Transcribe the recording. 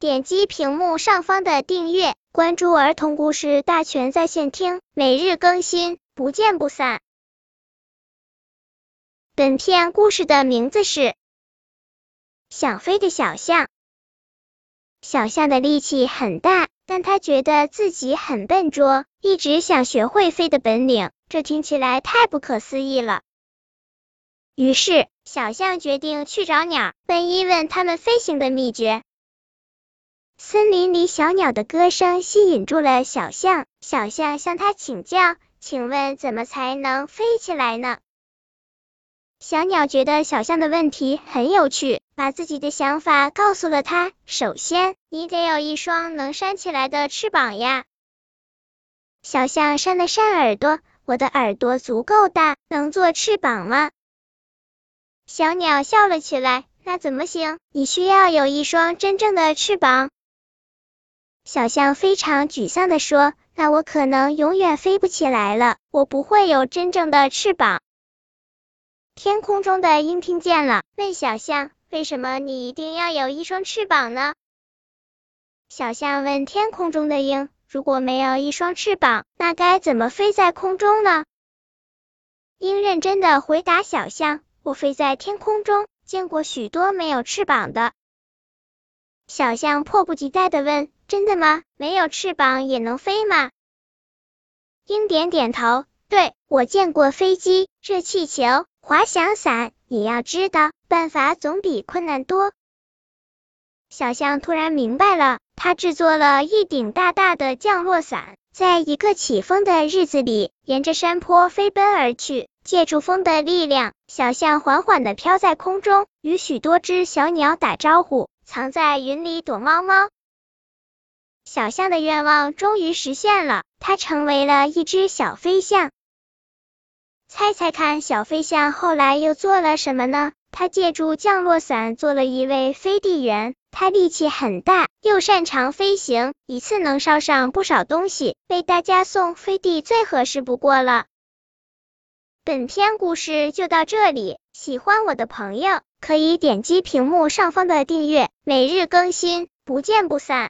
点击屏幕上方的订阅，关注儿童故事大全在线听，每日更新，不见不散。本片故事的名字是《想飞的小象》。小象的力气很大，但他觉得自己很笨拙，一直想学会飞的本领，这听起来太不可思议了。于是，小象决定去找鸟，问一问它们飞行的秘诀。森林里小鸟的歌声吸引住了小象，小象向它请教：“请问怎么才能飞起来呢？”小鸟觉得小象的问题很有趣，把自己的想法告诉了他。首先，你得有一双能扇起来的翅膀呀。小象扇了扇耳朵，我的耳朵足够大，能做翅膀吗？小鸟笑了起来，那怎么行？你需要有一双真正的翅膀。小象非常沮丧的说，那我可能永远飞不起来了，我不会有真正的翅膀。天空中的鹰听见了，问小象：“为什么你一定要有一双翅膀呢？”小象问天空中的鹰：“如果没有一双翅膀，那该怎么飞在空中呢？”鹰认真的回答小象：“我飞在天空中，见过许多没有翅膀的。”小象迫不及待的问：“真的吗？没有翅膀也能飞吗？”鹰点点头：“对，我见过飞机、热气球。”滑翔伞，你要知道，办法总比困难多。小象突然明白了，他制作了一顶大大的降落伞，在一个起风的日子里，沿着山坡飞奔而去。借助风的力量，小象缓缓的飘在空中，与许多只小鸟打招呼，藏在云里躲猫猫。小象的愿望终于实现了，它成为了一只小飞象。猜猜看，小飞象后来又做了什么呢？它借助降落伞做了一位飞地员。它力气很大，又擅长飞行，一次能捎上不少东西，为大家送飞地最合适不过了。本篇故事就到这里，喜欢我的朋友可以点击屏幕上方的订阅，每日更新，不见不散。